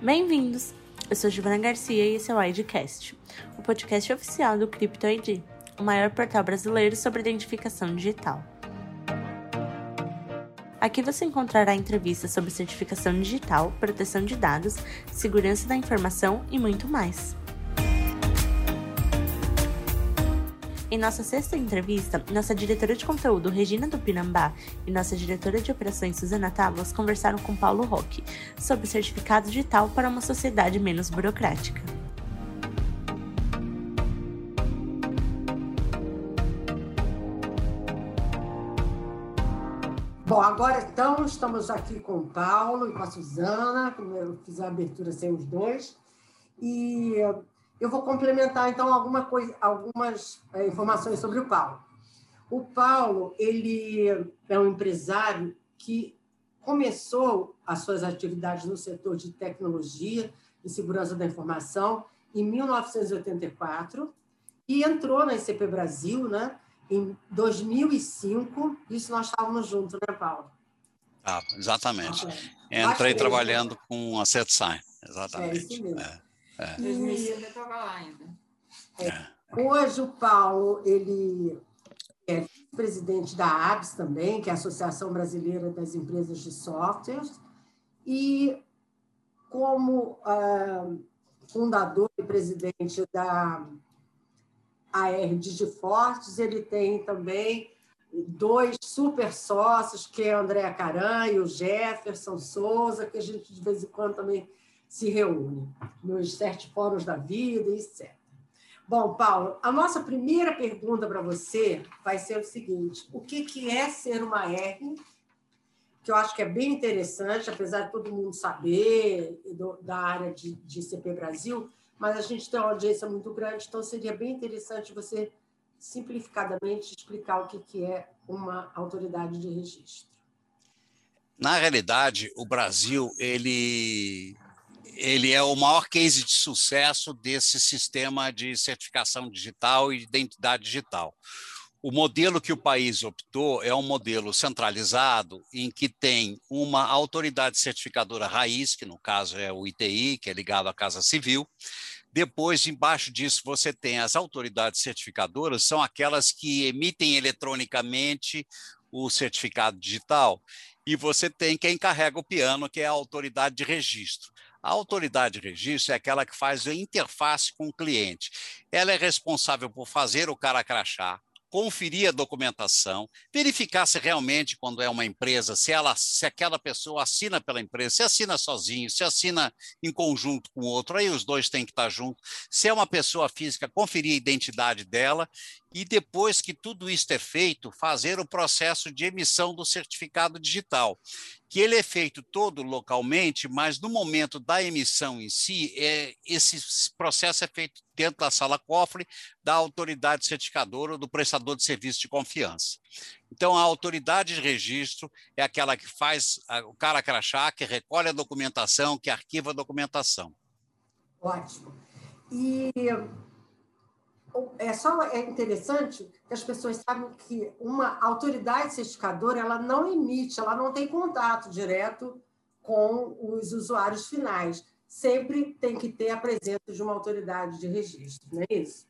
Bem-vindos! Eu sou Giovana Garcia e esse é o IDcast, o podcast oficial do Crypto ID, o maior portal brasileiro sobre identificação digital. Aqui você encontrará entrevistas sobre certificação digital, proteção de dados, segurança da informação e muito mais. Em nossa sexta entrevista, nossa diretora de conteúdo, Regina do Pinambá, e nossa diretora de operações, Suzana Tavos, conversaram com Paulo Roque sobre o certificado digital para uma sociedade menos burocrática. Bom, agora então estamos aqui com o Paulo e com a Suzana, eu fiz a abertura sem os dois, e eu vou complementar, então, alguma coisa, algumas é, informações sobre o Paulo. O Paulo ele é um empresário que começou as suas atividades no setor de tecnologia e segurança da informação em 1984 e entrou na ICP Brasil né, em 2005. Isso nós estávamos juntos, né, Paulo? Ah, exatamente. Entrei trabalhando com a SetSign, exatamente. É isso mesmo. É. É. 2000 eu estava lá ainda. É. Hoje o Paulo ele é presidente da ABS também, que é a Associação Brasileira das Empresas de Softwares, e como uh, fundador e presidente da AR Digifortes, ele tem também dois super sócios, que é a Andréa Caran e o Jefferson Souza, que a gente de vez em quando também se reúne nos sete fóruns da vida, etc. Bom, Paulo, a nossa primeira pergunta para você vai ser o seguinte: o que, que é ser uma R? Que eu acho que é bem interessante, apesar de todo mundo saber da área de, de CP Brasil, mas a gente tem uma audiência muito grande, então seria bem interessante você simplificadamente explicar o que, que é uma autoridade de registro. Na realidade, o Brasil ele ele é o maior case de sucesso desse sistema de certificação digital e identidade digital. O modelo que o país optou é um modelo centralizado, em que tem uma autoridade certificadora raiz, que no caso é o ITI, que é ligado à Casa Civil. Depois, embaixo disso, você tem as autoridades certificadoras, são aquelas que emitem eletronicamente o certificado digital. E você tem quem carrega o piano, que é a autoridade de registro. A autoridade de registro é aquela que faz a interface com o cliente. Ela é responsável por fazer o cara crachar, conferir a documentação, verificar se realmente, quando é uma empresa, se, ela, se aquela pessoa assina pela empresa, se assina sozinho, se assina em conjunto com outro, aí os dois têm que estar juntos. Se é uma pessoa física, conferir a identidade dela e depois que tudo isso é feito, fazer o processo de emissão do certificado digital, que ele é feito todo localmente, mas no momento da emissão em si, é, esse processo é feito dentro da sala cofre da autoridade certificadora ou do prestador de serviço de confiança. Então, a autoridade de registro é aquela que faz o cara crachá, que recolhe a documentação, que arquiva a documentação. Ótimo. E é só é interessante que as pessoas sabem que uma autoridade certificadora ela não emite, ela não tem contato direto com os usuários finais. Sempre tem que ter a presença de uma autoridade de registro, não é isso?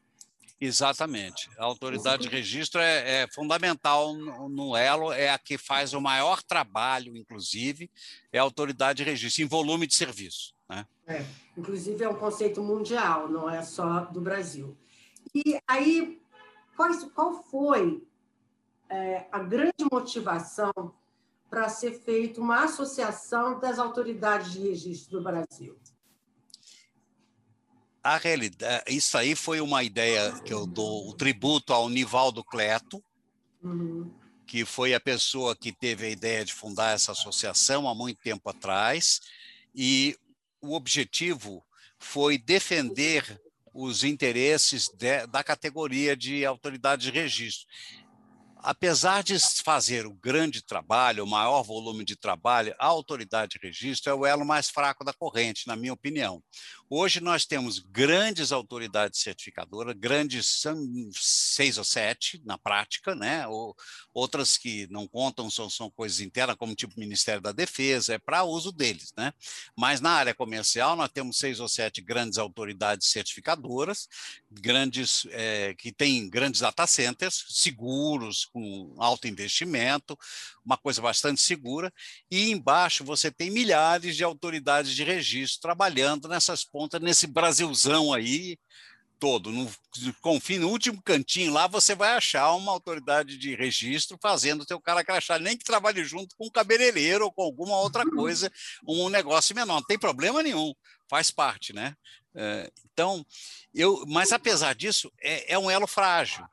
Exatamente. A autoridade de registro é, é fundamental no, no, elo, é a que faz o maior trabalho, inclusive, é a autoridade de registro, em volume de serviço. Né? É, inclusive, é um conceito mundial, não é só do Brasil. E aí, qual, qual foi é, a grande motivação para ser feita uma associação das autoridades de registro do Brasil? A realidade, isso aí foi uma ideia que eu dou o tributo ao Nivaldo Cleto, uhum. que foi a pessoa que teve a ideia de fundar essa associação há muito tempo atrás, e o objetivo foi defender os interesses de, da categoria de autoridade de registro. Apesar de fazer o grande trabalho, o maior volume de trabalho, a autoridade de registro é o elo mais fraco da corrente, na minha opinião. Hoje nós temos grandes autoridades certificadoras, grandes, seis ou sete na prática, né? Ou, outras que não contam são, são coisas internas, como tipo Ministério da Defesa, é para uso deles, né? Mas na área comercial nós temos seis ou sete grandes autoridades certificadoras, grandes é, que têm grandes data centers, seguros, com alto investimento, uma coisa bastante segura, e embaixo você tem milhares de autoridades de registro trabalhando nessas pontas, nesse Brasilzão aí todo. No, confie no último cantinho lá, você vai achar uma autoridade de registro fazendo o teu cara crachá, nem que trabalhe junto com um cabeleireiro ou com alguma outra coisa, um negócio menor. Não tem problema nenhum, faz parte, né? É, então, eu, mas apesar disso, é, é um elo frágil.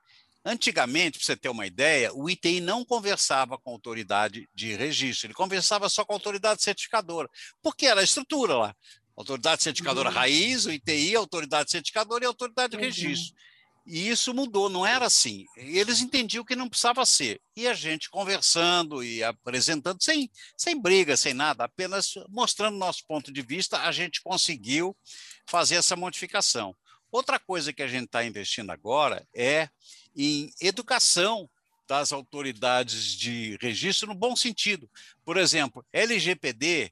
Antigamente, para você ter uma ideia, o ITI não conversava com a autoridade de registro, ele conversava só com a autoridade certificadora, porque era a estrutura lá. Autoridade certificadora uhum. raiz, o ITI, autoridade certificadora e autoridade de uhum. registro. E isso mudou, não era assim. Eles entendiam que não precisava ser. E a gente conversando e apresentando, sem, sem briga, sem nada, apenas mostrando nosso ponto de vista, a gente conseguiu fazer essa modificação. Outra coisa que a gente está investindo agora é em educação das autoridades de registro no bom sentido. Por exemplo, LGPD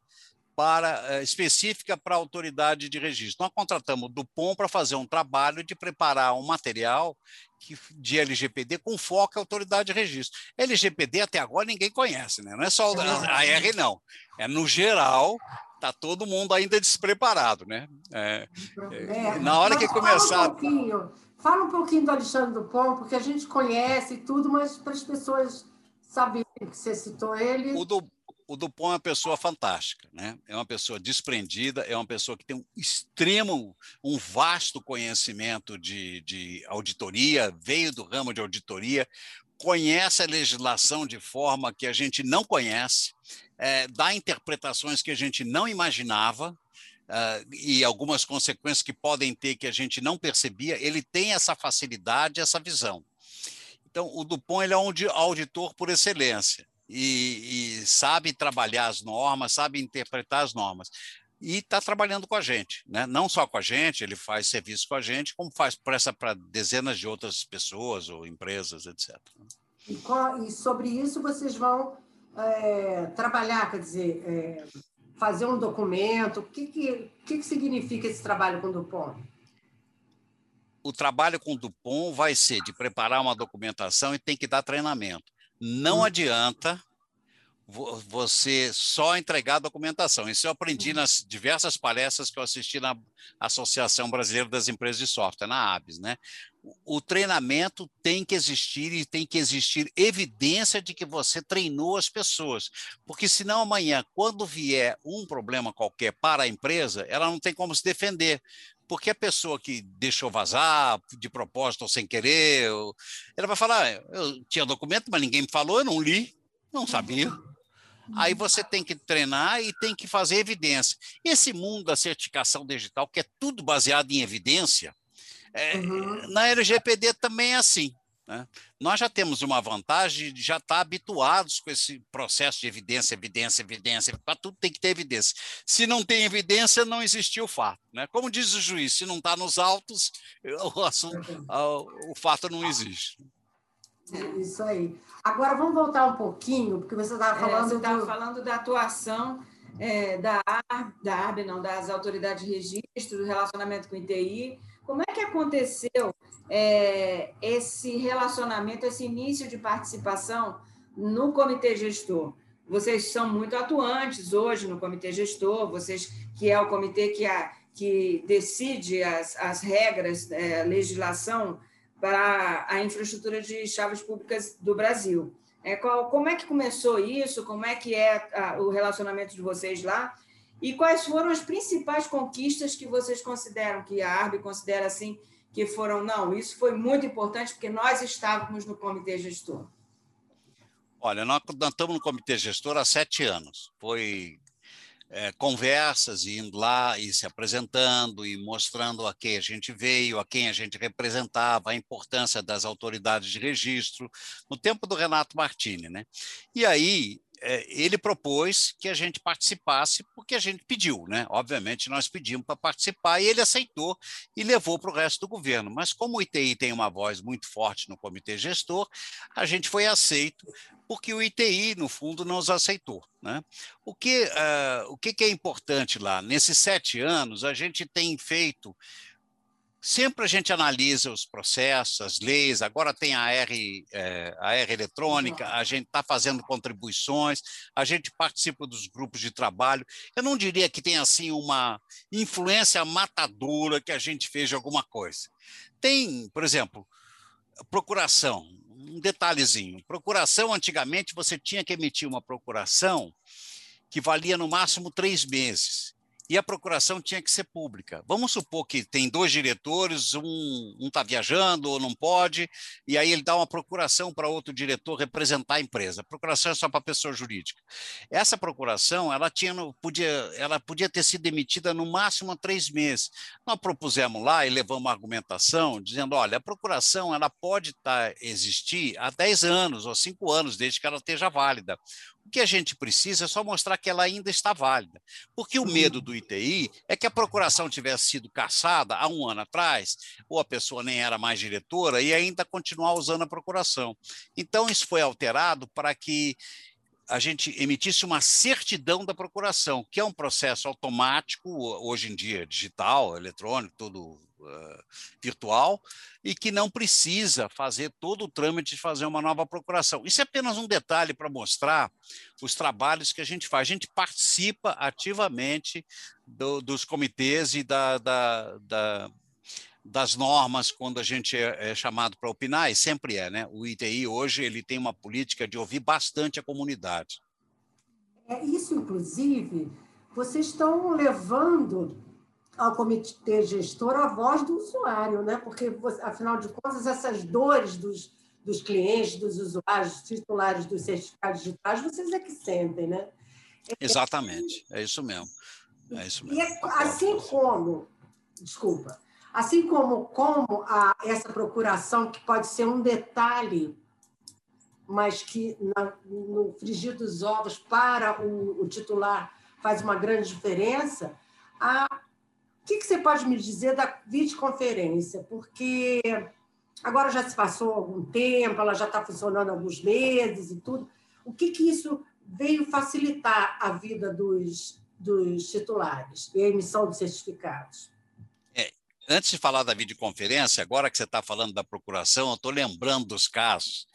para eh, específica para a autoridade de registro. Nós contratamos o Dupont para fazer um trabalho de preparar um material que, de LGPD com foco à autoridade de registro. LGPD até agora ninguém conhece, né? não é só a R, não. É no geral, está todo mundo ainda despreparado. Né? É, é, na hora que começar. Um pouquinho Fala um pouquinho do Alexandre Dupont, porque a gente conhece tudo, mas para as pessoas saberem que você citou ele. O, do, o Dupont é uma pessoa fantástica, né? É uma pessoa desprendida, é uma pessoa que tem um extremo, um vasto conhecimento de, de auditoria, veio do ramo de auditoria, conhece a legislação de forma que a gente não conhece, é, dá interpretações que a gente não imaginava, uh, e algumas consequências que podem ter que a gente não percebia, ele tem essa facilidade, essa visão. Então, o Dupont ele é um auditor por excelência e, e sabe trabalhar as normas, sabe interpretar as normas e está trabalhando com a gente, né? não só com a gente, ele faz serviço com a gente, como faz pressa para dezenas de outras pessoas ou empresas, etc. E, e sobre isso vocês vão é, trabalhar, quer dizer, é, fazer um documento? O que, que, que, que significa esse trabalho com o Dupont? O trabalho com o Dupont vai ser de preparar uma documentação e tem que dar treinamento. Não hum. adianta você só entregar a documentação. Isso eu aprendi uhum. nas diversas palestras que eu assisti na Associação Brasileira das Empresas de Software, na ABS. Né? O treinamento tem que existir e tem que existir evidência de que você treinou as pessoas. Porque senão amanhã, quando vier um problema qualquer para a empresa, ela não tem como se defender porque a pessoa que deixou vazar de propósito ou sem querer, ela vai falar: eu tinha documento, mas ninguém me falou, eu não li, não sabia. Aí você tem que treinar e tem que fazer evidência. Esse mundo da certificação digital, que é tudo baseado em evidência, é, uhum. na LGPD também é assim. Né? Nós já temos uma vantagem de já estar habituados com esse processo de evidência, evidência, evidência. Para tudo tem que ter evidência. Se não tem evidência, não existiu o fato. Né? Como diz o juiz, se não está nos autos, o, assunto, o fato não existe. Isso aí. Agora vamos voltar um pouquinho, porque você estava falando. É, você estava do... falando da atuação é, da ARB, da ARB, não, das autoridades de registro, do relacionamento com o ITI. Como é que aconteceu é, esse relacionamento, esse início de participação no comitê gestor? Vocês são muito atuantes hoje no comitê gestor, vocês que é o comitê que, a, que decide as, as regras, é, legislação para a infraestrutura de chaves públicas do Brasil. É, qual, como é que começou isso? Como é que é a, o relacionamento de vocês lá? E quais foram as principais conquistas que vocês consideram, que a ARB considera assim, que foram, não, isso foi muito importante porque nós estávamos no comitê gestor? Olha, nós, nós estamos no comitê gestor há sete anos. Foi é, conversas, indo lá e se apresentando e mostrando a quem a gente veio, a quem a gente representava, a importância das autoridades de registro, no tempo do Renato Martini. Né? E aí, é, ele propôs que a gente participasse porque a gente pediu, né? Obviamente nós pedimos para participar e ele aceitou e levou para o resto do governo. Mas como o ITI tem uma voz muito forte no comitê gestor, a gente foi aceito porque o ITI, no fundo, não os aceitou. Né? O, que, uh, o que é importante lá? Nesses sete anos, a gente tem feito Sempre a gente analisa os processos, as leis, agora tem a R, é, a R eletrônica, a gente está fazendo contribuições, a gente participa dos grupos de trabalho. Eu não diria que tem assim uma influência matadora que a gente fez alguma coisa. Tem, por exemplo, procuração, um detalhezinho. Procuração, antigamente, você tinha que emitir uma procuração que valia no máximo três meses e a procuração tinha que ser pública. Vamos supor que tem dois diretores, um está viajando ou não pode, e aí ele dá uma procuração para outro diretor representar a empresa. A procuração é só para pessoa jurídica. Essa procuração ela tinha, podia, ela podia ter sido emitida no máximo há três meses. Nós propusemos lá e levamos uma argumentação dizendo: olha, a procuração ela pode tá, existir há 10 anos ou 5 anos, desde que ela esteja válida. O que a gente precisa é só mostrar que ela ainda está válida. Porque o medo do ITI é que a procuração tivesse sido caçada há um ano atrás, ou a pessoa nem era mais diretora, e ainda continuar usando a procuração. Então, isso foi alterado para que a gente emitisse uma certidão da procuração, que é um processo automático, hoje em dia digital, eletrônico, todo uh, virtual, e que não precisa fazer todo o trâmite de fazer uma nova procuração. Isso é apenas um detalhe para mostrar os trabalhos que a gente faz. A gente participa ativamente do, dos comitês e da, da, da das normas quando a gente é, é chamado para opinar, e sempre é, né? O ITI hoje ele tem uma política de ouvir bastante a comunidade. É isso, inclusive, vocês estão levando ao comitê gestor a voz do usuário, né? Porque, afinal de contas, essas dores dos, dos clientes, dos usuários, dos titulares dos certificados digitais, vocês é que sentem, né? Exatamente, é isso mesmo. É isso mesmo. E é, assim como, desculpa, assim como, como a, essa procuração, que pode ser um detalhe, mas que na, no frigir dos ovos para o, o titular faz uma grande diferença, a o que, que você pode me dizer da videoconferência? Porque agora já se passou algum tempo, ela já está funcionando alguns meses e tudo. O que, que isso veio facilitar a vida dos, dos titulares e a emissão de certificados? É, antes de falar da videoconferência, agora que você está falando da procuração, eu estou lembrando dos casos.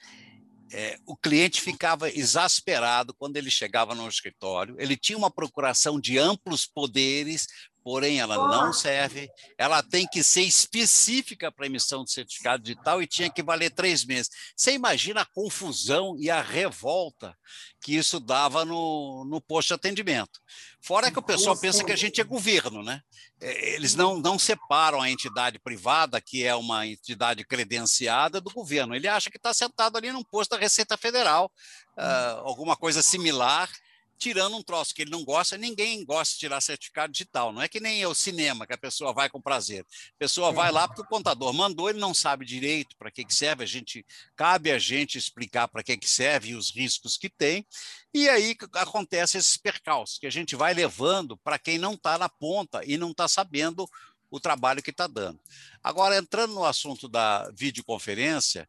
É, o cliente ficava exasperado quando ele chegava no escritório. Ele tinha uma procuração de amplos poderes porém ela não serve, ela tem que ser específica para emissão de certificado digital e tinha que valer três meses. Você imagina a confusão e a revolta que isso dava no, no posto de atendimento. Fora que o pessoal pensa que a gente é governo, né? É, eles não, não separam a entidade privada, que é uma entidade credenciada, do governo. Ele acha que está sentado ali num posto da Receita Federal, uh, alguma coisa similar, tirando um troço que ele não gosta, ninguém gosta de tirar certificado digital. Não é que nem o cinema, que a pessoa vai com prazer. A pessoa vai lá porque o contador mandou, ele não sabe direito para que, que serve, a gente cabe a gente explicar para que, que serve e os riscos que tem. E aí acontece esses percalços que a gente vai levando para quem não está na ponta e não está sabendo o trabalho que está dando. Agora, entrando no assunto da videoconferência,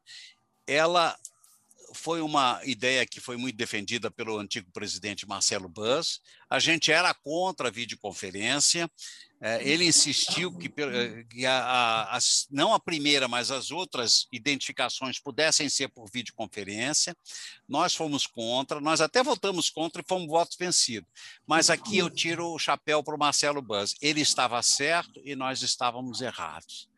ela foi uma ideia que foi muito defendida pelo antigo presidente Marcelo Buzz. A gente era contra a videoconferência. É, ele insistiu que, eh, que a, a, não a primeira, mas as outras identificações pudessem ser por videoconferência. Nós fomos contra, nós até votamos contra e fomos votos vencidos. Mas aqui eu tiro o chapéu para o Marcelo Buzz. Ele estava certo e nós estávamos errados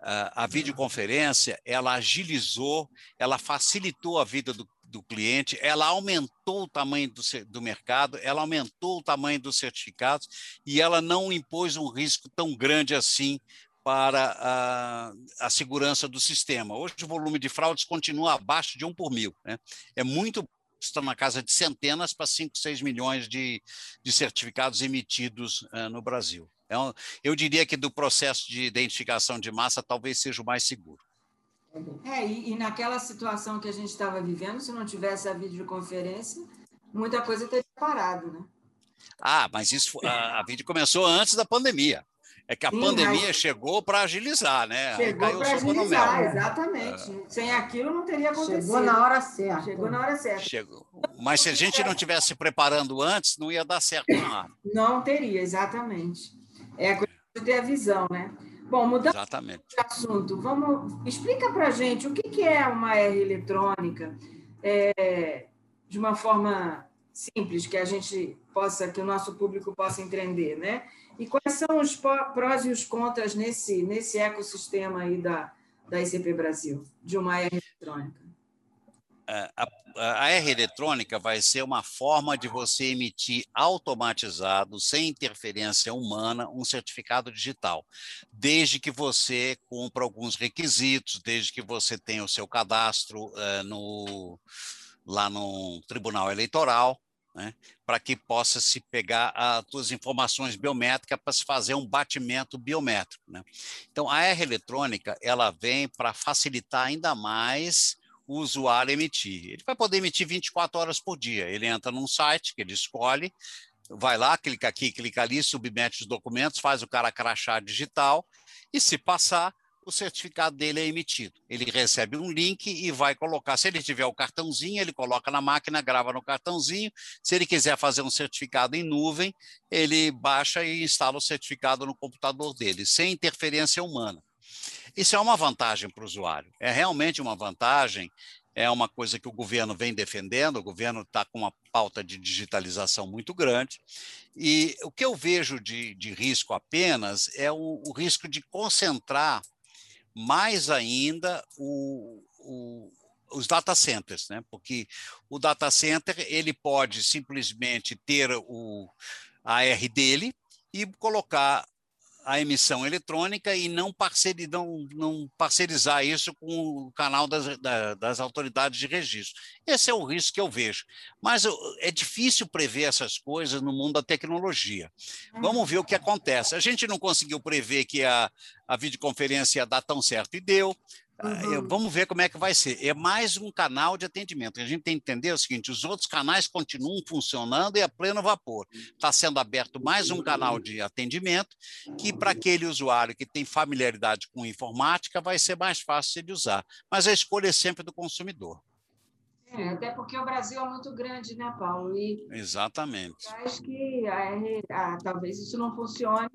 a videoconferência ela agilizou, ela facilitou a vida do, do cliente, ela aumentou o tamanho do, do, mercado, ela aumentou o tamanho dos certificados e ela não impôs um risco tão grande assim para a, a segurança do sistema. Hoje o volume de fraudes continua abaixo de um por mil. Né? É muito está na casa de centenas para 5, 6 milhões de, de certificados emitidos uh, no Brasil. É um, eu diria que do processo de identificação de massa talvez seja o mais seguro. É, e, e naquela situação que a gente estava vivendo, se não tivesse a videoconferência, muita coisa teria parado, né? Ah, mas isso a, a vídeo começou antes da pandemia. É que a Sim, pandemia chegou para agilizar, né? Chegou para agilizar, exatamente. É. Sem aquilo não teria acontecido. Chegou na hora certa. Chegou na hora certa. Chegou. Mas se a gente não tivesse se preparando antes, não ia dar certo nada. Não teria, exatamente. É a coisa de ter a visão, né? Bom, mudando exatamente. de assunto, vamos explica para a gente o que é uma R eletrônica é, de uma forma simples que a gente possa, que o nosso público possa entender, né? E quais são os prós e os contras nesse, nesse ecossistema aí da, da ICP Brasil, de uma R eletrônica? A, a R eletrônica vai ser uma forma de você emitir automatizado, sem interferência humana, um certificado digital, desde que você cumpra alguns requisitos, desde que você tenha o seu cadastro uh, no, lá no Tribunal Eleitoral, né, para que possa se pegar as suas informações biométricas para se fazer um batimento biométrico. Né? Então, a R eletrônica ela vem para facilitar ainda mais o usuário emitir. Ele vai poder emitir 24 horas por dia. Ele entra num site que ele escolhe, vai lá, clica aqui, clica ali, submete os documentos, faz o cara crachar digital e, se passar, o certificado dele é emitido. Ele recebe um link e vai colocar. Se ele tiver o cartãozinho, ele coloca na máquina, grava no cartãozinho. Se ele quiser fazer um certificado em nuvem, ele baixa e instala o certificado no computador dele, sem interferência humana. Isso é uma vantagem para o usuário. É realmente uma vantagem. É uma coisa que o governo vem defendendo. O governo está com uma pauta de digitalização muito grande. E o que eu vejo de, de risco apenas é o, o risco de concentrar mais ainda o, o, os data centers, né? porque o data center ele pode simplesmente ter o AR dele e colocar a emissão eletrônica e não, não, não parcerizar isso com o canal das, das autoridades de registro. Esse é o risco que eu vejo. Mas é difícil prever essas coisas no mundo da tecnologia. Vamos ver o que acontece. A gente não conseguiu prever que a, a videoconferência ia dar tão certo e deu. Uhum. Vamos ver como é que vai ser. É mais um canal de atendimento. A gente tem que entender o seguinte: os outros canais continuam funcionando e a pleno vapor. Está sendo aberto mais um canal de atendimento que, para aquele usuário que tem familiaridade com informática, vai ser mais fácil de usar. Mas a escolha é sempre do consumidor. É, até porque o Brasil é muito grande, né, Paulo? E Exatamente. Acho que a, a, talvez isso não funcione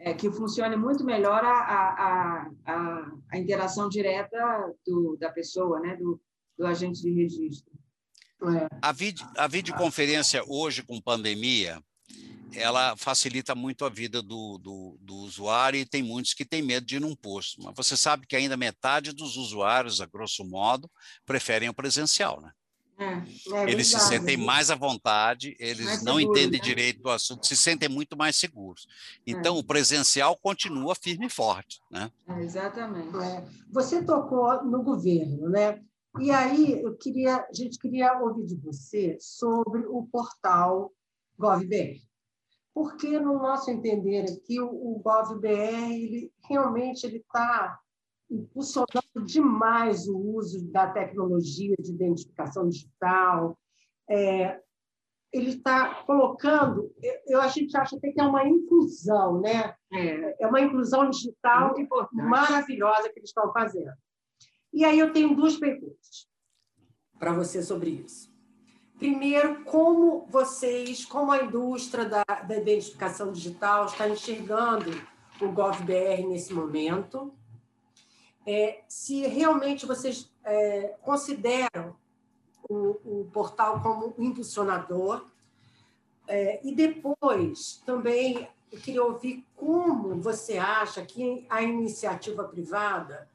é, que funcione muito melhor a, a, a, a interação direta do, da pessoa, né, do, do agente de registro. É. A, vid, a videoconferência hoje, com pandemia, ela facilita muito a vida do, do, do, usuário e tem muitos que têm medo de ir num posto. Mas você sabe que ainda metade dos usuários, a grosso modo, preferem o presencial, né? É, é eles verdade. se sentem mais à vontade, eles mais não seguro, entendem né? direito do assunto, se sentem muito mais seguros. Então, é. o presencial continua firme e forte. Né? É, exatamente. É. Você tocou no governo, né? E aí eu queria, a gente queria ouvir de você sobre o portal GovBR. Porque, no nosso entender aqui, o, o GovBR ele, realmente ele está impulsionando demais o uso da tecnologia de identificação digital. É, ele está colocando, eu, a gente acha até que é uma inclusão, né? É, é uma inclusão digital maravilhosa que eles estão fazendo. E aí eu tenho duas perguntas para você sobre isso. Primeiro, como vocês, como a indústria da, da identificação digital está enxergando o GovBR nesse momento? É, se realmente vocês é, consideram o, o, portal como impulsionador. É, e depois, também, eu queria ouvir como você acha que a iniciativa privada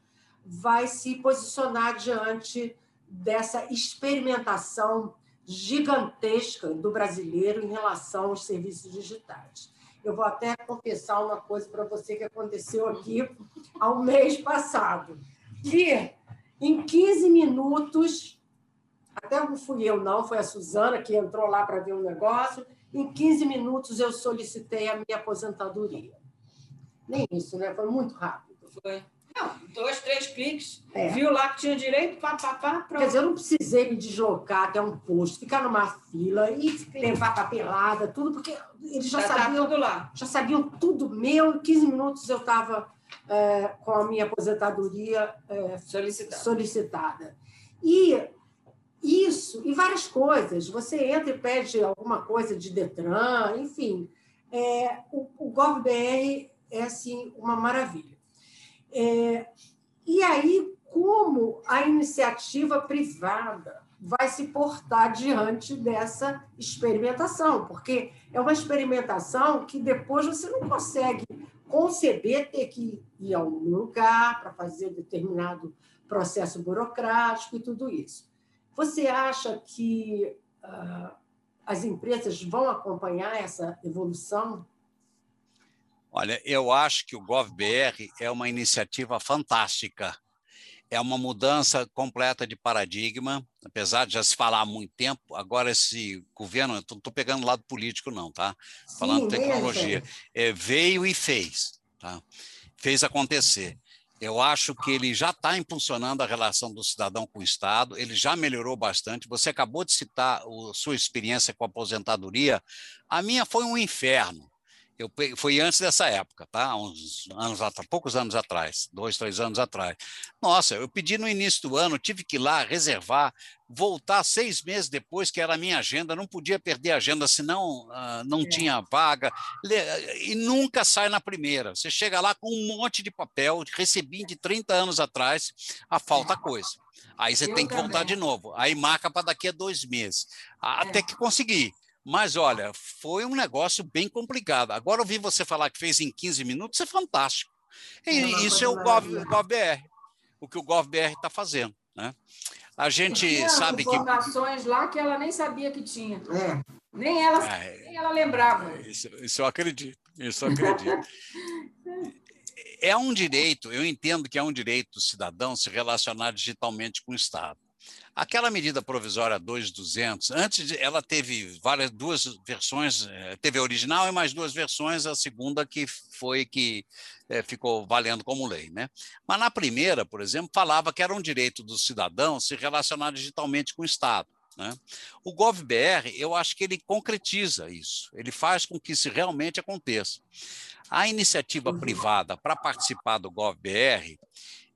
vai se posicionar diante dessa experimentação gigantesca do brasileiro em relação aos serviços digitais. Eu vou até confessar uma coisa para você que aconteceu aqui ao mês passado, que em 15 minutos, até não fui eu não, foi a Suzana que entrou lá para ver um negócio, em 15 minutos eu solicitei a minha aposentadoria. Nem isso, né? Foi muito rápido. Foi. Dois, três cliques, é. viu lá que tinha direito, pá, pá, pá, pronto. Quer dizer, eu não precisei me deslocar até um posto, ficar numa fila e levar papelada, tudo, porque eles já, já tá sabiam. Tá tudo lá. Já sabiam tudo meu. Em 15 minutos eu estava é, com a minha aposentadoria é, solicitada. solicitada. E isso, e várias coisas. Você entra e pede alguma coisa de Detran, enfim. É, o, o GovBR é assim, uma maravilha. É, e aí, como a iniciativa privada vai se portar diante dessa experimentação? Porque é uma experimentação que depois você não consegue conceber ter que ir a algum lugar para fazer determinado processo burocrático e tudo isso. Você acha que uh, as empresas vão acompanhar essa evolução? Olha, eu acho que o GovBR é uma iniciativa fantástica. É uma mudança completa de paradigma, apesar de já se falar há muito tempo. Agora, esse governo, não estou pegando lado político, não, tá? Falando Sim, tecnologia. É, veio e fez, tá? Fez acontecer. Eu acho que ele já está impulsionando a relação do cidadão com o Estado, ele já melhorou bastante. Você acabou de citar a sua experiência com a aposentadoria. A minha foi um inferno. Eu, foi antes dessa época, tá? Uns anos poucos anos atrás, dois, três anos atrás. Nossa, eu pedi no início do ano, tive que ir lá reservar, voltar seis meses depois, que era a minha agenda, não podia perder a agenda, senão uh, não é. tinha vaga, e nunca sai na primeira. Você chega lá com um monte de papel, recebi de 30 anos atrás, a falta coisa. Aí você eu tem que também. voltar de novo. Aí marca para daqui a dois meses, até é. que conseguir. Mas olha, foi um negócio bem complicado. Agora ouvi você falar que fez em 15 minutos, é fantástico. E isso é o Gov, GovBR, o que o GovBR está fazendo. Né? A gente tinha sabe informações que. lá que ela nem sabia que tinha. É. Nem, ela, é, nem ela lembrava. Isso, isso eu acredito. Isso eu acredito. é um direito, eu entendo que é um direito do cidadão se relacionar digitalmente com o Estado. Aquela medida provisória 2200, antes de, ela teve várias duas versões, eh, teve a original e mais duas versões, a segunda que foi que é, ficou valendo como lei, né? Mas na primeira, por exemplo, falava que era um direito do cidadão se relacionar digitalmente com o Estado. Né? O GovBR, eu acho que ele concretiza isso, ele faz com que isso realmente aconteça. A iniciativa uhum. privada para participar do GovBR,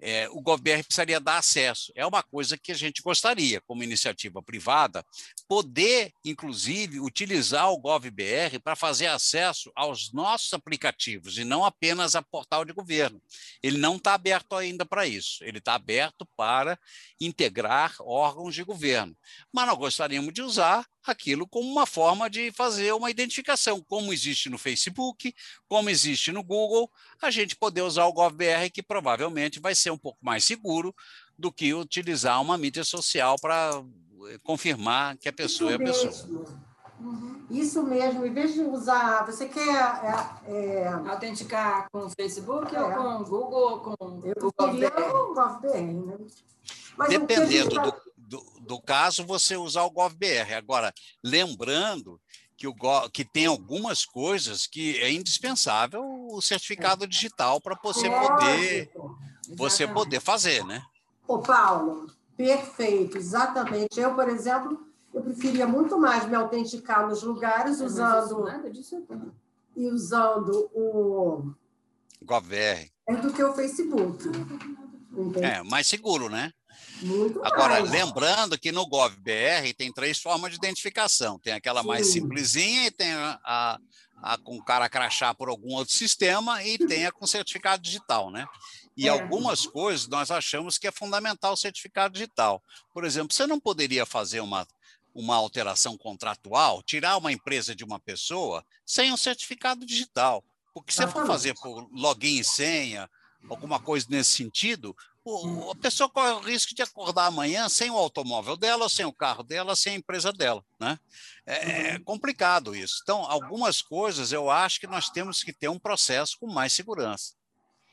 é, o governo precisaria dar acesso. É uma coisa que a gente gostaria, como iniciativa privada, poder, inclusive, utilizar o GovBR para fazer acesso aos nossos aplicativos e não apenas a portal de governo. Ele não está aberto ainda para isso. Ele está aberto para integrar órgãos de governo. Mas nós gostaríamos de usar aquilo como uma forma de fazer uma identificação, como existe no Facebook, como existe no Google, a gente poder usar o GovBR, que provavelmente vai ser um pouco mais seguro do que utilizar uma mídia social para eh, confirmar que a pessoa Isso é a pessoa. Uhum. Isso mesmo, em vez de usar, você quer é, é... autenticar com o Facebook é. ou com o Google ou com Eu o GovBR, né? Mas Dependendo do, do, do, caso, você usar o GovBR. Agora, lembrando que, o, que tem algumas coisas que é indispensável o certificado digital para você poder você poder fazer, né? Ô, Paulo, perfeito, exatamente. Eu, por exemplo, eu preferia muito mais me autenticar nos lugares usando e usando o GovBR do que o Facebook. Entende? É mais seguro, né? Muito Agora, mais. lembrando que no GovBR tem três formas de identificação. Tem aquela Sim. mais simplesinha e tem a, a, a com cara crachá por algum outro sistema e tem a com certificado digital, né? E é. algumas coisas nós achamos que é fundamental o certificado digital. Por exemplo, você não poderia fazer uma, uma alteração contratual, tirar uma empresa de uma pessoa sem um certificado digital. Porque se você for fazer por login e senha, alguma coisa nesse sentido, a pessoa corre o risco de acordar amanhã sem o automóvel dela, sem o carro dela, sem a empresa dela. Né? É, é uhum. complicado isso. Então, algumas coisas eu acho que nós temos que ter um processo com mais segurança.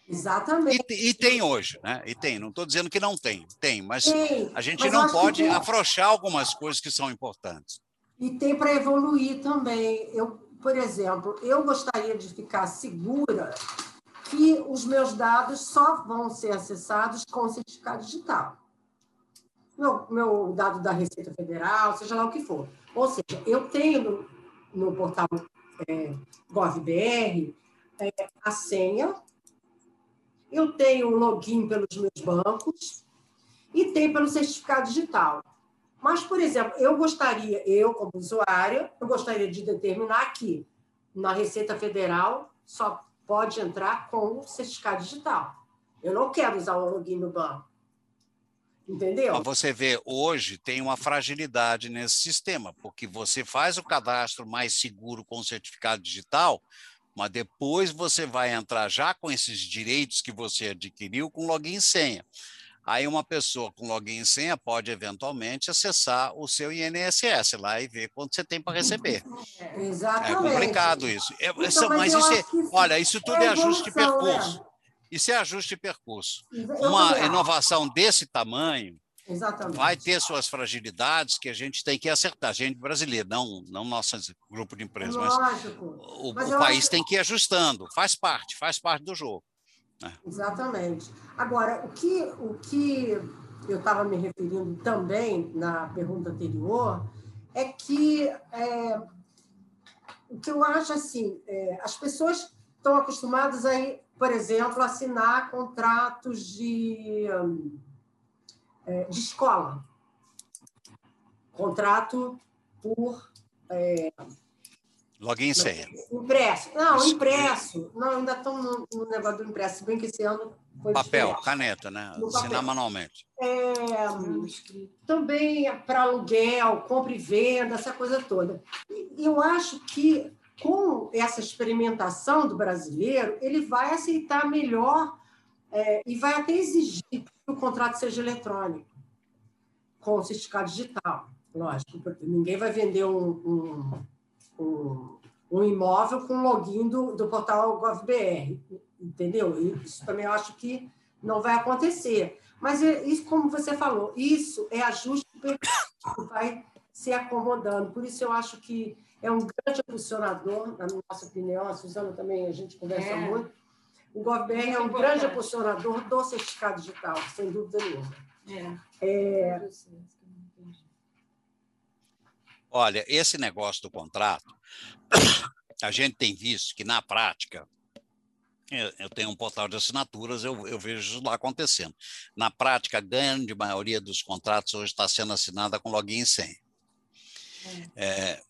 Exatamente. E, e tem hoje, né? E tem, não estou dizendo que não tem, tem, mas tem, a gente mas não pode afrouxar algumas coisas que são importantes. E tem para evoluir também. Eu, por exemplo, eu gostaria de ficar segura que os meus dados só vão ser acessados com certificado digital. Meu, meu dado da Receita Federal, seja lá o que for. Ou seja, eu tenho no, no portal é, GovBR é, a senha, eu tenho o login pelos meus bancos e tenho pelo certificado digital. Mas, por exemplo, eu gostaria, eu como usuária, eu gostaria de determinar que na Receita Federal só pode entrar com o certificado digital. Eu não quero usar o login no banco. Entendeu? Você vê, hoje tem uma fragilidade nesse sistema, porque você faz o cadastro mais seguro com o certificado digital, mas depois você vai entrar já com esses direitos que você adquiriu com login e senha. Aí uma pessoa com login e senha pode eventualmente acessar o seu INSS lá e ver quanto você tem para receber. É, exatamente. É complicado isso. É, então, mas, isso é, olha, isso tudo é, é ajuste de percurso. Né? Isso é ajuste de percurso. Uma inovação desse tamanho Exatamente. vai ter suas fragilidades que a gente tem que acertar. A gente brasileiro, não, não nosso grupo de empresas, mas o, mas o país tem que ir ajustando. Faz parte, faz parte do jogo. É. Exatamente. Agora, o que, o que eu estava me referindo também na pergunta anterior é que é, o que eu acho assim, é, as pessoas estão acostumadas a, por exemplo, assinar contratos de, é, de escola, contrato por é, Login e senha. Impresso. Não, impresso. Não, ainda estão no, no, negócio do impresso, se bem que esse ano foi Papel, diferente. caneta, né? No Assinar papel. manualmente. É, também para aluguel, compra e venda, essa coisa toda. E eu acho que com essa experimentação do brasileiro, ele vai aceitar melhor é, e vai até exigir que o contrato seja eletrônico, com o certificado digital. Lógico, ninguém vai vender um, um um, um imóvel com login do, do portal GovBR, entendeu? Isso também eu acho que não vai acontecer. Mas é isso, como você falou, isso é ajuste que vai se acomodando. Por isso eu acho que é um grande impulsionador, na nossa opinião, a Suzana também, a gente conversa é. muito. O GovBR é um grande impulsionador do certificado digital, sem dúvida nenhuma. É. é Olha, esse negócio do contrato, a gente tem visto que, na prática, eu tenho um portal de assinaturas, eu, eu, vejo isso lá acontecendo. Na prática, a grande maioria dos contratos hoje está sendo assinada com login e senha. É. É,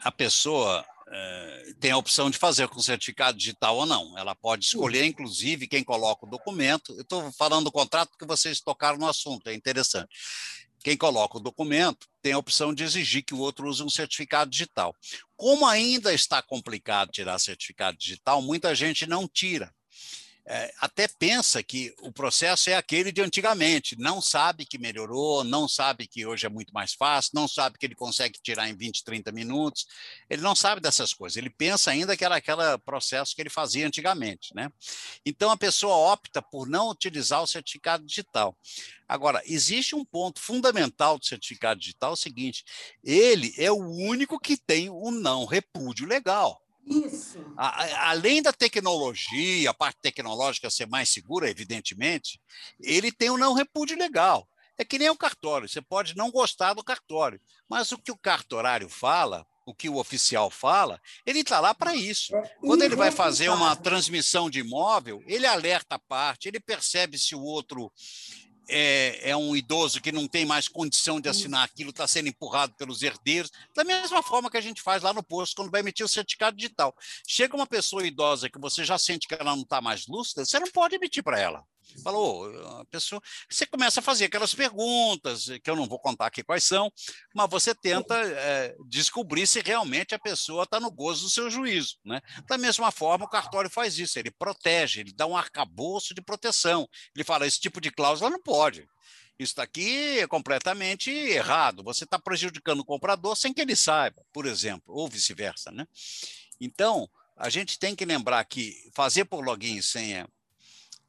a pessoa é, tem a opção de fazer com certificado digital ou não. Ela pode escolher, inclusive, quem coloca o documento. Eu estou falando do contrato porque vocês tocaram no assunto, é interessante quem coloca o documento tem a opção de exigir que o outro use um certificado digital. Como ainda está complicado tirar certificado digital, muita gente não tira é, até pensa que o processo é aquele de antigamente, não sabe que melhorou, não sabe que hoje é muito mais fácil, não sabe que ele consegue tirar em 20, 30 minutos, ele não sabe dessas coisas, ele pensa ainda que era aquele processo que ele fazia antigamente. Né? Então a pessoa opta por não utilizar o certificado digital. Agora, existe um ponto fundamental do certificado digital, é o seguinte, ele é o único que tem o não repúdio legal. Isso. A, além da tecnologia, a parte tecnológica ser mais segura, evidentemente, ele tem o um não repúdio legal. É que nem o cartório, você pode não gostar do cartório, mas o que o cartorário fala, o que o oficial fala, ele está lá para isso. É Quando ele vai fazer uma transmissão de imóvel, ele alerta a parte, ele percebe se o outro é, é, um idoso que não tem mais condição de assinar aquilo, está sendo empurrado pelos herdeiros, da mesma forma que a gente faz lá no posto quando vai emitir o certificado digital. Chega uma pessoa idosa que você já sente que ela não está mais lúcida, você não pode emitir para ela. Falou, a pessoa. Você começa a fazer aquelas perguntas, que eu não vou contar aqui quais são, mas você tenta é, descobrir se realmente a pessoa está no gozo do seu juízo. Né? Da mesma forma, o cartório faz isso, ele protege, ele dá um arcabouço de proteção. Ele fala: esse tipo de cláusula não pode. Isso daqui é completamente errado. Você está prejudicando o comprador sem que ele saiba, por exemplo, ou vice-versa. Né? Então, a gente tem que lembrar que fazer por login e senha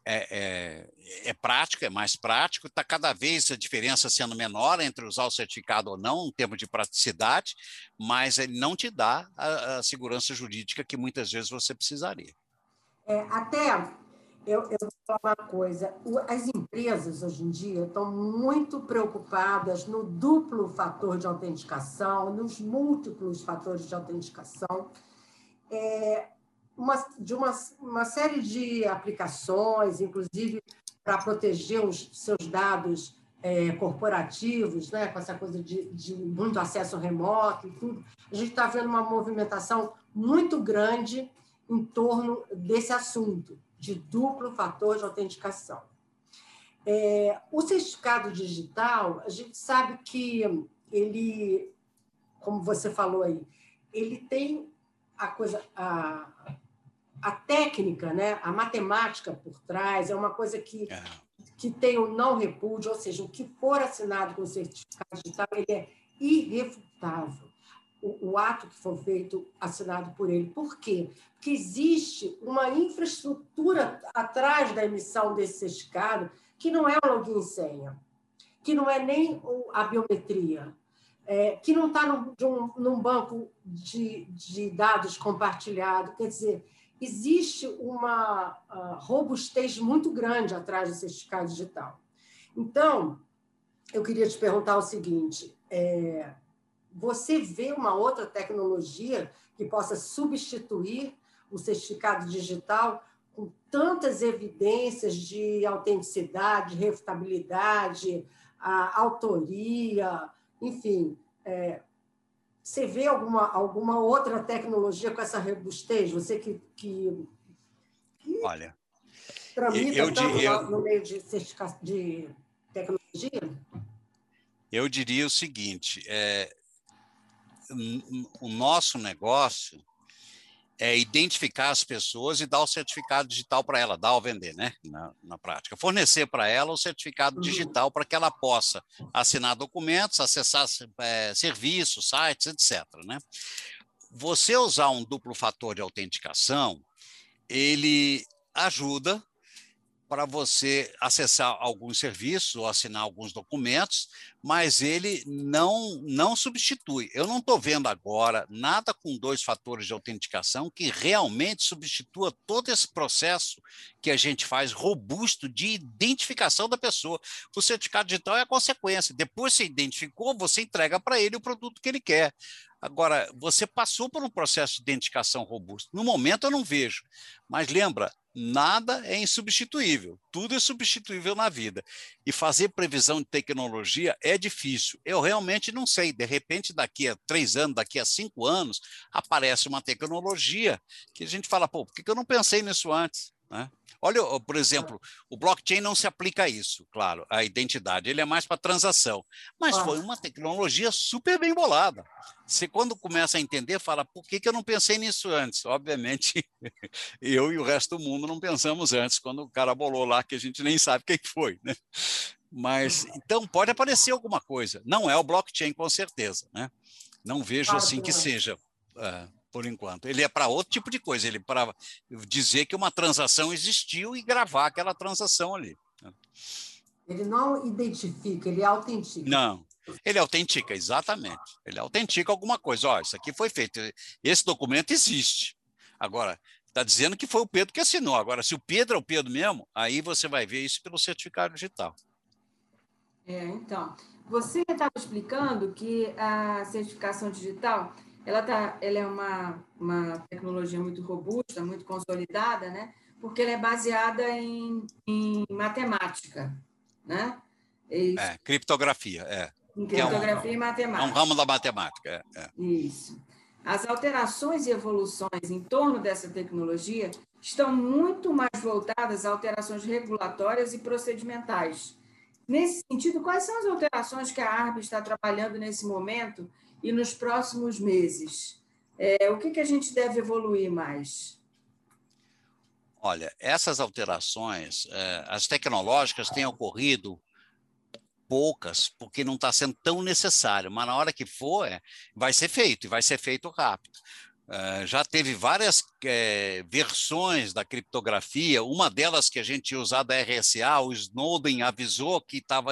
é, é, é, prático, é mais prático, está cada vez a diferença sendo menor entre usar o certificado ou não, em termos de praticidade, mas ele não te dá a, a segurança jurídica que muitas vezes você precisaria. É, até eu, eu vou falar uma coisa. As empresas, hoje em dia, estão muito preocupadas no duplo fator de autenticação, nos múltiplos fatores de autenticação, é, uma, de uma, uma série de aplicações, inclusive para proteger os seus dados é, corporativos, né, com essa coisa de, de muito acesso remoto e tudo. A gente está vendo uma movimentação muito grande em torno desse assunto de duplo fator de autenticação. É, o certificado digital, a gente sabe que ele, como você falou aí, ele tem a coisa, a, a técnica, né, a matemática por trás, é uma coisa que, é. que tem o não repúdio, ou seja, o que for assinado com o certificado digital, ele é irrefutável o, o, ato que for feito assinado por ele. Por quê? Porque existe uma infraestrutura atrás da emissão desse certificado que não é o login e senha, que não é nem a biometria, é, que não está num, num, banco de, de, dados compartilhado. Quer dizer, existe uma uh, robustez muito grande atrás do certificado digital. Então, eu queria te perguntar o seguinte: é, você vê uma outra tecnologia que possa substituir o certificado digital com tantas evidências de autenticidade, refutabilidade, a autoria, enfim, é, você vê alguma, alguma outra tecnologia com essa robustez? Você que, que, que Olha, tramita eu, tanto eu, no meio de, de tecnologia? Eu diria o seguinte, é, o nosso negócio é identificar as pessoas e dar o certificado digital para ela, dar ou vender, né? Na, na prática. Fornecer para ela o certificado uhum. digital para que ela possa assinar documentos, acessar é, serviços, sites, etc. Né? Você usar um duplo fator de autenticação, ele ajuda para você acessar alguns serviços ou assinar alguns documentos, mas ele não, não substitui. Eu não estou vendo agora nada com dois fatores de autenticação que realmente substitua todo esse processo que a gente faz robusto de identificação da pessoa. O certificado digital é a consequência. Depois você identificou, você entrega para ele o produto que ele quer. Agora, você passou por um processo de identificação robusto. No momento eu não vejo. Mas lembra, nada é insubstituível, tudo é substituível na vida. E fazer previsão de tecnologia é difícil. Eu realmente não sei. De repente, daqui a três anos, daqui a cinco anos, aparece uma tecnologia que a gente fala, pô, por que eu não pensei nisso antes? Né? Olha, por exemplo, o blockchain não se aplica a isso, claro, a identidade, ele é mais para transação. Mas foi uma tecnologia super bem bolada. Você, quando começa a entender, fala, por que, que eu não pensei nisso antes? Obviamente, eu e o resto do mundo não pensamos antes, quando o cara bolou lá, que a gente nem sabe quem foi. Né? Mas, então, pode aparecer alguma coisa. Não é o blockchain, com certeza. Né? Não vejo assim que seja. Uh, por enquanto. Ele é para outro tipo de coisa, ele é para dizer que uma transação existiu e gravar aquela transação ali. Né? Ele não identifica, ele autentica. Não, ele autentica, exatamente. Ele autentica alguma coisa. Ó, isso aqui foi feito. Esse documento existe. Agora, está dizendo que foi o Pedro que assinou. Agora, se o Pedro é o Pedro mesmo, aí você vai ver isso pelo certificado digital. É, então, você estava explicando que a certificação digital ela, tá, ela é uma, uma tecnologia muito robusta, muito consolidada, né? porque ela é baseada em, em matemática. Né? E, é, criptografia, é. Em criptografia é um, e matemática. É um ramo da matemática. É, é. Isso. As alterações e evoluções em torno dessa tecnologia estão muito mais voltadas a alterações regulatórias e procedimentais. Nesse sentido, quais são as alterações que a ARB está trabalhando nesse momento e nos próximos meses? É, o que, que a gente deve evoluir mais? Olha, essas alterações, é, as tecnológicas têm ocorrido poucas, porque não está sendo tão necessário, mas na hora que for, é, vai ser feito, e vai ser feito rápido. Uh, já teve várias é, versões da criptografia, uma delas que a gente ia usar da RSA, o Snowden avisou que, tava,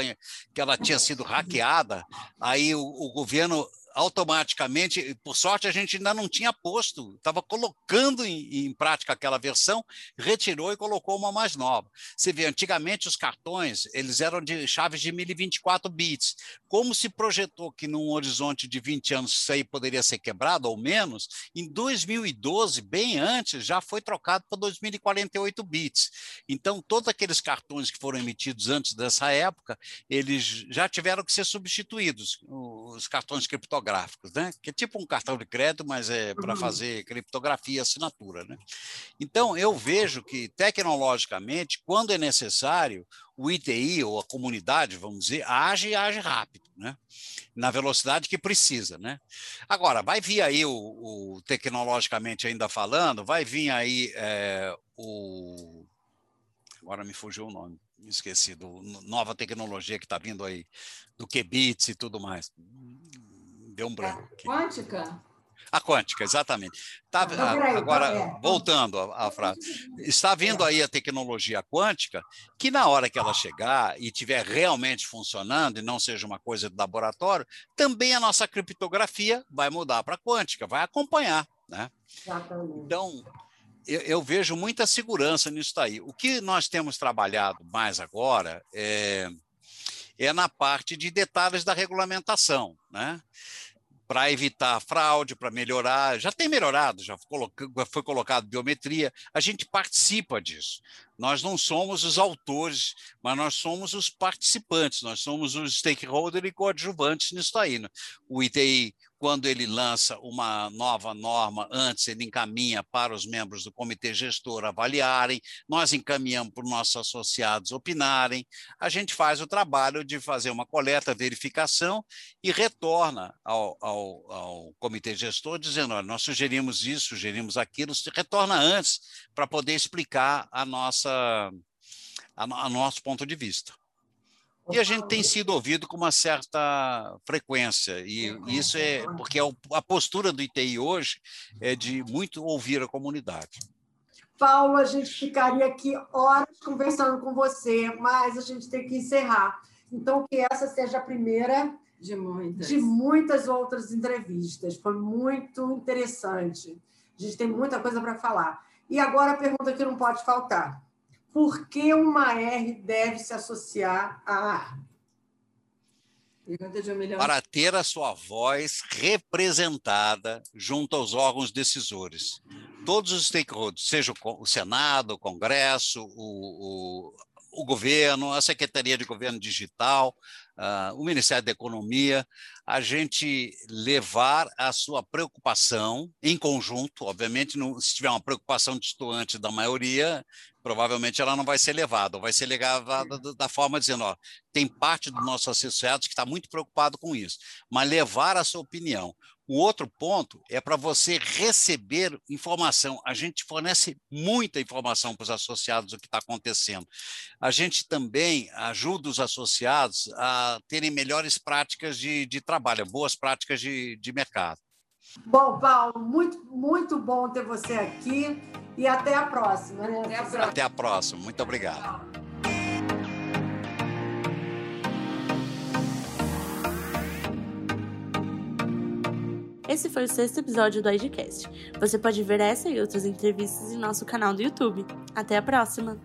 que ela tinha sido hackeada, aí o, o governo automaticamente, por sorte, a gente ainda não tinha posto, estava colocando em, em, prática aquela versão, retirou e colocou uma mais nova. Você vê, antigamente os cartões eles eram de chaves de 1024 bits. Como se projetou que num horizonte de 20 anos isso aí poderia ser quebrado ou menos, em 2012, bem antes, já foi trocado para 2048 bits. Então, todos aqueles cartões que foram emitidos antes dessa época, eles já tiveram que ser substituídos, os cartões criptográficos criptográficos, né? que é tipo um cartão de crédito, mas é para uhum. fazer criptografia e assinatura. Né? Então, eu vejo que, tecnologicamente, quando é necessário, o ITI, ou a comunidade, vamos dizer, age e age rápido, né? na velocidade que precisa. Né? Agora, vai vir aí, o, o tecnologicamente ainda falando, vai vir aí é, o. Agora me fugiu o nome, me esqueci, do, nova tecnologia que está vindo aí, do Qubits e tudo mais deu um branco. Aqui. Quântica? A quântica, exatamente. Tá, então, a, agora, é. voltando à frase, está vindo aí a tecnologia quântica, que na hora que ela chegar e estiver realmente funcionando e não seja uma coisa de laboratório, também a nossa criptografia vai mudar para quântica, vai acompanhar. Né? Então, eu, eu, vejo muita segurança nisso aí. O que nós temos trabalhado mais agora é, é na parte de detalhes da regulamentação. Né? para evitar fraude, para melhorar. Já tem melhorado, já foi colocado biometria. A gente participa disso. Nós não somos os autores, mas nós somos os participantes, nós somos os stakeholders e coadjuvantes nisso aí. Né? O ITI quando ele lança uma nova norma, antes ele encaminha para os membros do comitê gestor avaliarem, nós encaminhamos para os nossos associados opinarem, a gente faz o trabalho de fazer uma coleta, verificação e retorna ao, ao, ao comitê gestor dizendo, olha, nós sugerimos isso, sugerimos aquilo, retorna antes para poder explicar a nossa, a, a nosso ponto de vista. E a gente tem sido ouvido com uma certa frequência, e isso é porque a postura do ITI hoje é de muito ouvir a comunidade. Paulo, a gente ficaria aqui horas conversando com você, mas a gente tem que encerrar. Então, que essa seja a primeira de muitas, de muitas outras entrevistas. Foi muito interessante. A gente tem muita coisa para falar. E agora a pergunta que não pode faltar por que uma R deve se associar a Para ter a sua voz representada junto aos órgãos decisores. Todos os stakeholders, seja o Senado, o Congresso, o, o, o governo, a Secretaria de Governo Digital, uh, o Ministério da Economia, a gente levar a sua preocupação em conjunto, obviamente, se tiver uma preocupação distoante da maioria, provavelmente ela não vai ser levada, ou vai ser levada da forma dizendo, ó, tem parte dos nossos associados que está muito preocupado com isso, mas levar a sua opinião. O outro ponto é para você receber informação. A gente fornece muita informação para os associados do que está acontecendo. A gente também ajuda os associados a terem melhores práticas de, de trabalho, boas práticas de, de mercado. Bom, Paulo, muito, muito bom ter você aqui e até a próxima. Né? Até a próxima. Até a próxima. Muito obrigado. Esse foi o sexto episódio do IDCast. Você pode ver essa e outras entrevistas em nosso canal do YouTube. Até a próxima!